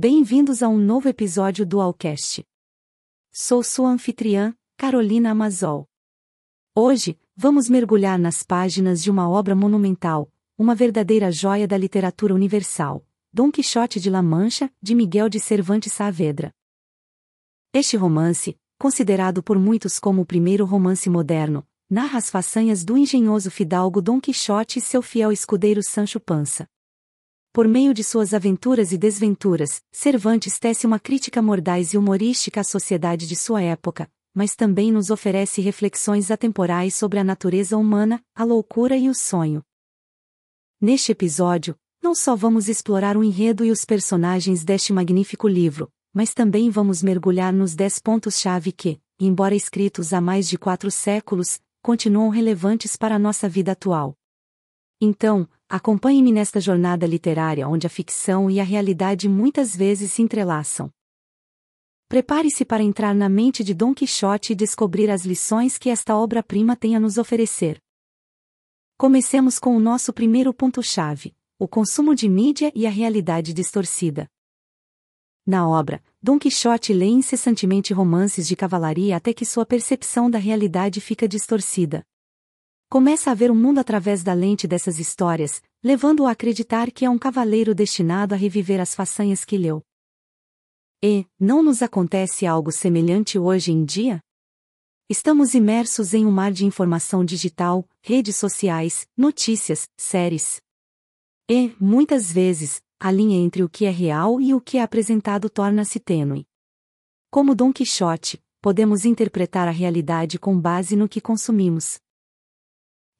Bem-vindos a um novo episódio do Alcast. Sou sua anfitriã, Carolina Amazol. Hoje, vamos mergulhar nas páginas de uma obra monumental, uma verdadeira joia da literatura universal, Dom Quixote de La Mancha, de Miguel de Cervantes Saavedra. Este romance, considerado por muitos como o primeiro romance moderno, narra as façanhas do engenhoso fidalgo Dom Quixote e seu fiel escudeiro Sancho Panza. Por meio de suas aventuras e desventuras, Cervantes tece uma crítica mordaz e humorística à sociedade de sua época, mas também nos oferece reflexões atemporais sobre a natureza humana, a loucura e o sonho. Neste episódio, não só vamos explorar o enredo e os personagens deste magnífico livro, mas também vamos mergulhar nos dez pontos-chave que, embora escritos há mais de quatro séculos, continuam relevantes para a nossa vida atual. Então, acompanhe-me nesta jornada literária onde a ficção e a realidade muitas vezes se entrelaçam. Prepare-se para entrar na mente de Dom Quixote e descobrir as lições que esta obra-prima tem a nos oferecer. Comecemos com o nosso primeiro ponto-chave: o consumo de mídia e a realidade distorcida. Na obra, Dom Quixote lê incessantemente romances de cavalaria até que sua percepção da realidade fica distorcida. Começa a ver o mundo através da lente dessas histórias, levando-o a acreditar que é um cavaleiro destinado a reviver as façanhas que leu. E, não nos acontece algo semelhante hoje em dia? Estamos imersos em um mar de informação digital, redes sociais, notícias, séries. E, muitas vezes, a linha entre o que é real e o que é apresentado torna-se tênue. Como Dom Quixote, podemos interpretar a realidade com base no que consumimos.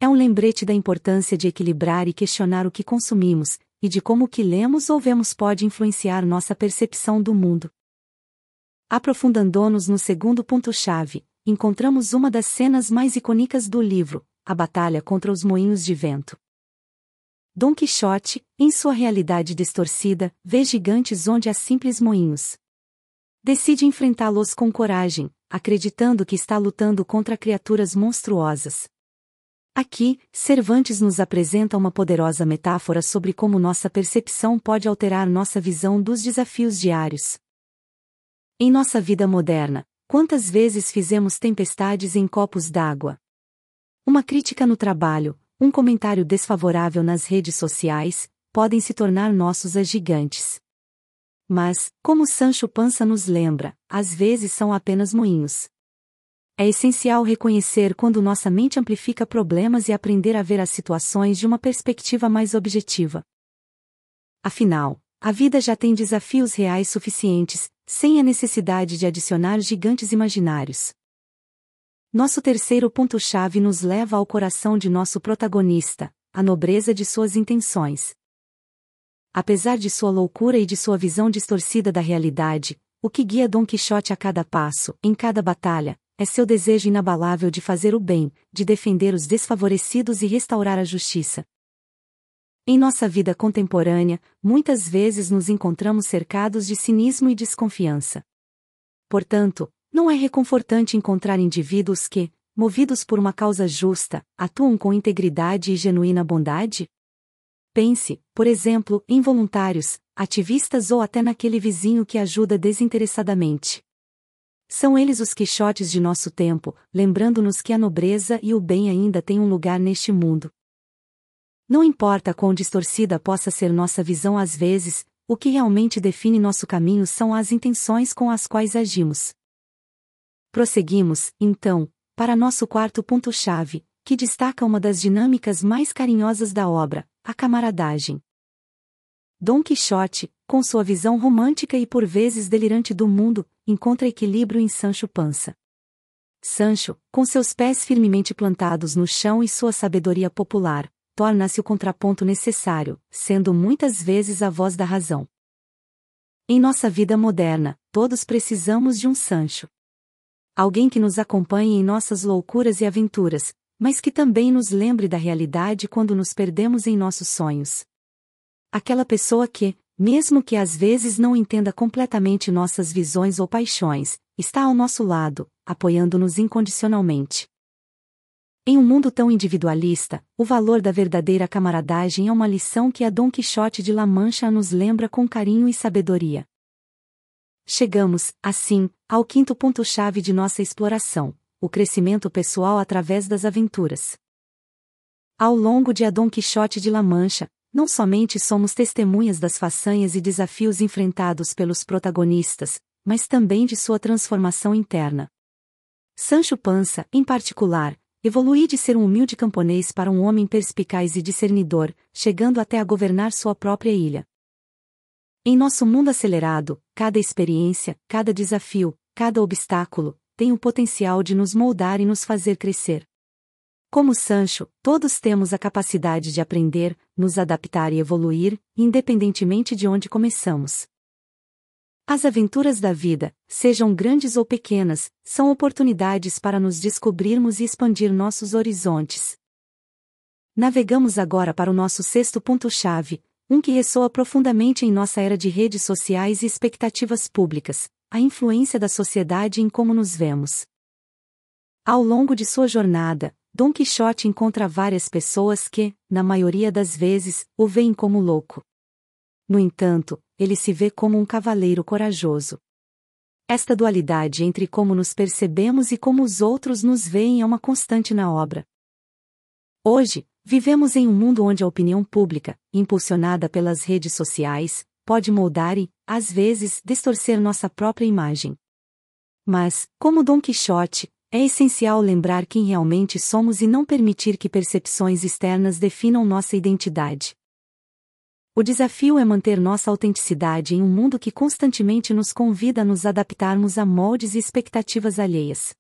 É um lembrete da importância de equilibrar e questionar o que consumimos, e de como o que lemos ou vemos pode influenciar nossa percepção do mundo. Aprofundando-nos no segundo ponto-chave, encontramos uma das cenas mais icônicas do livro, a batalha contra os moinhos de vento. Dom Quixote, em sua realidade distorcida, vê gigantes onde há simples moinhos. Decide enfrentá-los com coragem, acreditando que está lutando contra criaturas monstruosas. Aqui, Cervantes nos apresenta uma poderosa metáfora sobre como nossa percepção pode alterar nossa visão dos desafios diários. Em nossa vida moderna, quantas vezes fizemos tempestades em copos d'água? Uma crítica no trabalho, um comentário desfavorável nas redes sociais, podem se tornar nossos gigantes. Mas, como Sancho Panza nos lembra, às vezes são apenas moinhos. É essencial reconhecer quando nossa mente amplifica problemas e aprender a ver as situações de uma perspectiva mais objetiva. Afinal, a vida já tem desafios reais suficientes, sem a necessidade de adicionar gigantes imaginários. Nosso terceiro ponto-chave nos leva ao coração de nosso protagonista, a nobreza de suas intenções. Apesar de sua loucura e de sua visão distorcida da realidade, o que guia Dom Quixote a cada passo, em cada batalha, é seu desejo inabalável de fazer o bem, de defender os desfavorecidos e restaurar a justiça. Em nossa vida contemporânea, muitas vezes nos encontramos cercados de cinismo e desconfiança. Portanto, não é reconfortante encontrar indivíduos que, movidos por uma causa justa, atuam com integridade e genuína bondade? Pense, por exemplo, em voluntários, ativistas ou até naquele vizinho que ajuda desinteressadamente. São eles os quixotes de nosso tempo, lembrando-nos que a nobreza e o bem ainda têm um lugar neste mundo. Não importa quão distorcida possa ser nossa visão às vezes, o que realmente define nosso caminho são as intenções com as quais agimos. Prosseguimos, então, para nosso quarto ponto-chave, que destaca uma das dinâmicas mais carinhosas da obra, a camaradagem. Dom Quixote, com sua visão romântica e por vezes delirante do mundo, encontra equilíbrio em Sancho Panza. Sancho, com seus pés firmemente plantados no chão e sua sabedoria popular, torna-se o contraponto necessário, sendo muitas vezes a voz da razão. Em nossa vida moderna, todos precisamos de um Sancho. Alguém que nos acompanhe em nossas loucuras e aventuras, mas que também nos lembre da realidade quando nos perdemos em nossos sonhos. Aquela pessoa que, mesmo que às vezes não entenda completamente nossas visões ou paixões, está ao nosso lado, apoiando-nos incondicionalmente. Em um mundo tão individualista, o valor da verdadeira camaradagem é uma lição que a Dom Quixote de La Mancha nos lembra com carinho e sabedoria. chegamos, assim, ao quinto ponto-chave de nossa exploração: o crescimento pessoal através das aventuras. Ao longo de A Dom Quixote de La Mancha, não somente somos testemunhas das façanhas e desafios enfrentados pelos protagonistas, mas também de sua transformação interna. Sancho Panza, em particular, evolui de ser um humilde camponês para um homem perspicaz e discernidor, chegando até a governar sua própria ilha. Em nosso mundo acelerado, cada experiência, cada desafio, cada obstáculo, tem o potencial de nos moldar e nos fazer crescer. Como Sancho, todos temos a capacidade de aprender, nos adaptar e evoluir, independentemente de onde começamos. As aventuras da vida, sejam grandes ou pequenas, são oportunidades para nos descobrirmos e expandir nossos horizontes. Navegamos agora para o nosso sexto ponto-chave, um que ressoa profundamente em nossa era de redes sociais e expectativas públicas, a influência da sociedade em como nos vemos. Ao longo de sua jornada, Dom Quixote encontra várias pessoas que, na maioria das vezes, o veem como louco. No entanto, ele se vê como um cavaleiro corajoso. Esta dualidade entre como nos percebemos e como os outros nos veem é uma constante na obra. Hoje, vivemos em um mundo onde a opinião pública, impulsionada pelas redes sociais, pode moldar e, às vezes, distorcer nossa própria imagem. Mas, como Dom Quixote, é essencial lembrar quem realmente somos e não permitir que percepções externas definam nossa identidade. O desafio é manter nossa autenticidade em um mundo que constantemente nos convida a nos adaptarmos a moldes e expectativas alheias.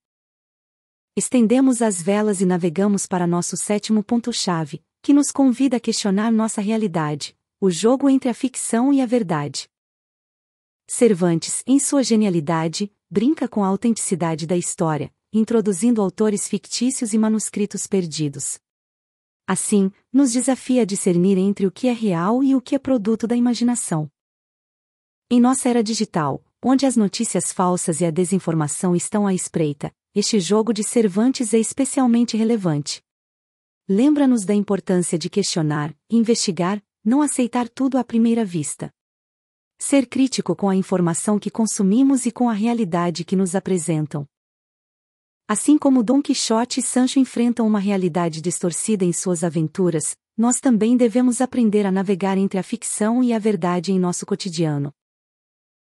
Estendemos as velas e navegamos para nosso sétimo ponto-chave, que nos convida a questionar nossa realidade, o jogo entre a ficção e a verdade. Cervantes, em sua genialidade, brinca com a autenticidade da história, introduzindo autores fictícios e manuscritos perdidos. Assim, nos desafia a discernir entre o que é real e o que é produto da imaginação. Em nossa era digital, onde as notícias falsas e a desinformação estão à espreita, este jogo de Cervantes é especialmente relevante. Lembra-nos da importância de questionar, investigar, não aceitar tudo à primeira vista. Ser crítico com a informação que consumimos e com a realidade que nos apresentam. Assim como Dom Quixote e Sancho enfrentam uma realidade distorcida em suas aventuras, nós também devemos aprender a navegar entre a ficção e a verdade em nosso cotidiano.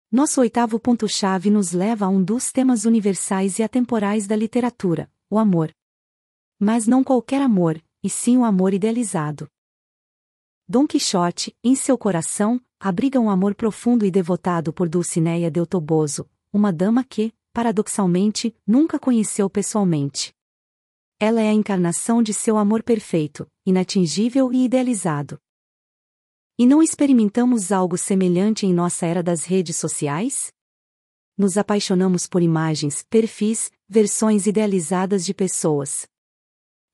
Nosso oitavo ponto-chave nos leva a um dos temas universais e atemporais da literatura, o amor. Mas não qualquer amor, e sim o amor idealizado. Dom Quixote, em seu coração, abriga um amor profundo e devotado por Dulcinea del Toboso, uma dama que, paradoxalmente, nunca conheceu pessoalmente. Ela é a encarnação de seu amor perfeito, inatingível e idealizado. E não experimentamos algo semelhante em nossa era das redes sociais? Nos apaixonamos por imagens, perfis, versões idealizadas de pessoas.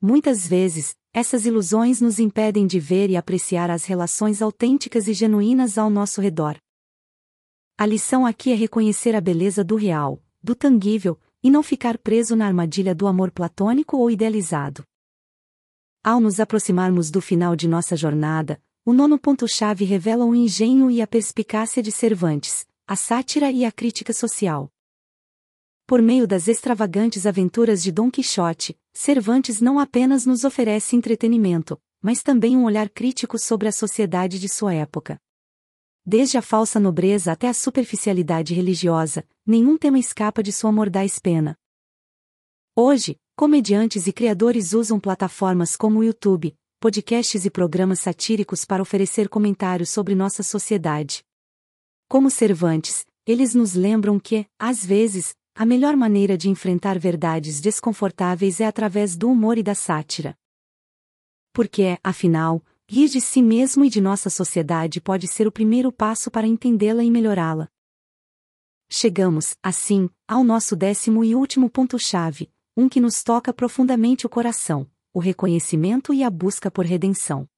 Muitas vezes, essas ilusões nos impedem de ver e apreciar as relações autênticas e genuínas ao nosso redor. A lição aqui é reconhecer a beleza do real, do tangível, e não ficar preso na armadilha do amor platônico ou idealizado. Ao nos aproximarmos do final de nossa jornada, o nono ponto-chave revela o engenho e a perspicácia de Cervantes, a sátira e a crítica social. Por meio das extravagantes aventuras de Dom Quixote, Cervantes não apenas nos oferece entretenimento, mas também um olhar crítico sobre a sociedade de sua época. Desde a falsa nobreza até a superficialidade religiosa, nenhum tema escapa de sua mordaz pena. Hoje, comediantes e criadores usam plataformas como o YouTube, podcasts e programas satíricos para oferecer comentários sobre nossa sociedade. Como Cervantes, eles nos lembram que, às vezes, a melhor maneira de enfrentar verdades desconfortáveis é através do humor e da sátira. Porque, afinal, Rir de si mesmo e de nossa sociedade pode ser o primeiro passo para entendê-la e melhorá-la. Chegamos, assim, ao nosso décimo e último ponto-chave, um que nos toca profundamente o coração: o reconhecimento e a busca por redenção.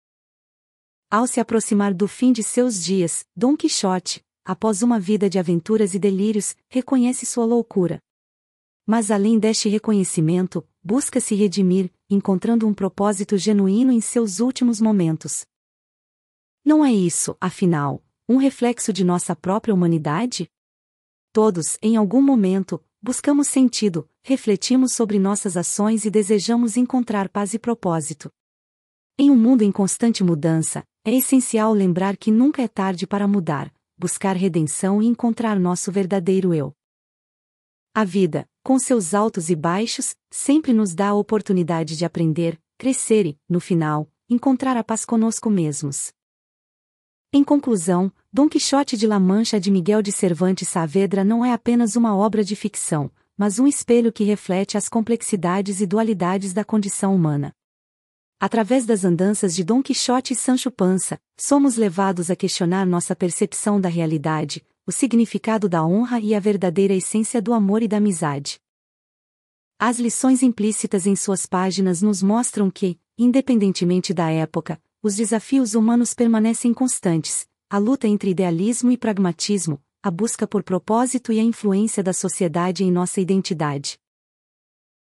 Ao se aproximar do fim de seus dias, Dom Quixote, após uma vida de aventuras e delírios, reconhece sua loucura. Mas além deste reconhecimento, busca se redimir, encontrando um propósito genuíno em seus últimos momentos. Não é isso, afinal, um reflexo de nossa própria humanidade? Todos, em algum momento, buscamos sentido, refletimos sobre nossas ações e desejamos encontrar paz e propósito. Em um mundo em constante mudança, é essencial lembrar que nunca é tarde para mudar, buscar redenção e encontrar nosso verdadeiro eu. A vida, com seus altos e baixos, sempre nos dá a oportunidade de aprender, crescer e, no final, encontrar a paz conosco mesmos. Em conclusão, Dom Quixote de La Mancha de Miguel de Cervantes Saavedra não é apenas uma obra de ficção, mas um espelho que reflete as complexidades e dualidades da condição humana. Através das andanças de Dom Quixote e Sancho Panza, somos levados a questionar nossa percepção da realidade, o significado da honra e a verdadeira essência do amor e da amizade. As lições implícitas em suas páginas nos mostram que, independentemente da época, os desafios humanos permanecem constantes, a luta entre idealismo e pragmatismo, a busca por propósito e a influência da sociedade em nossa identidade.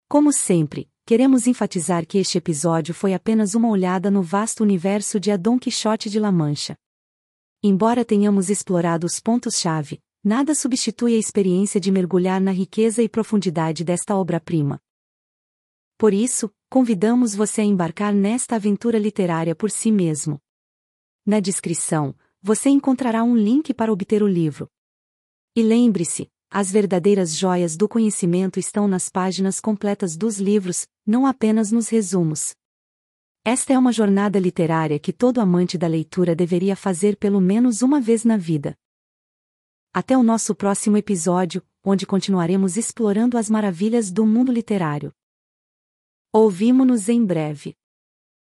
Como sempre, queremos enfatizar que este episódio foi apenas uma olhada no vasto universo de A Don Quixote de La Mancha. Embora tenhamos explorado os pontos-chave, nada substitui a experiência de mergulhar na riqueza e profundidade desta obra-prima. Por isso, convidamos você a embarcar nesta aventura literária por si mesmo. Na descrição, você encontrará um link para obter o livro. E lembre-se, as verdadeiras joias do conhecimento estão nas páginas completas dos livros, não apenas nos resumos. Esta é uma jornada literária que todo amante da leitura deveria fazer pelo menos uma vez na vida. Até o nosso próximo episódio, onde continuaremos explorando as maravilhas do mundo literário. Ouvimo-nos em breve.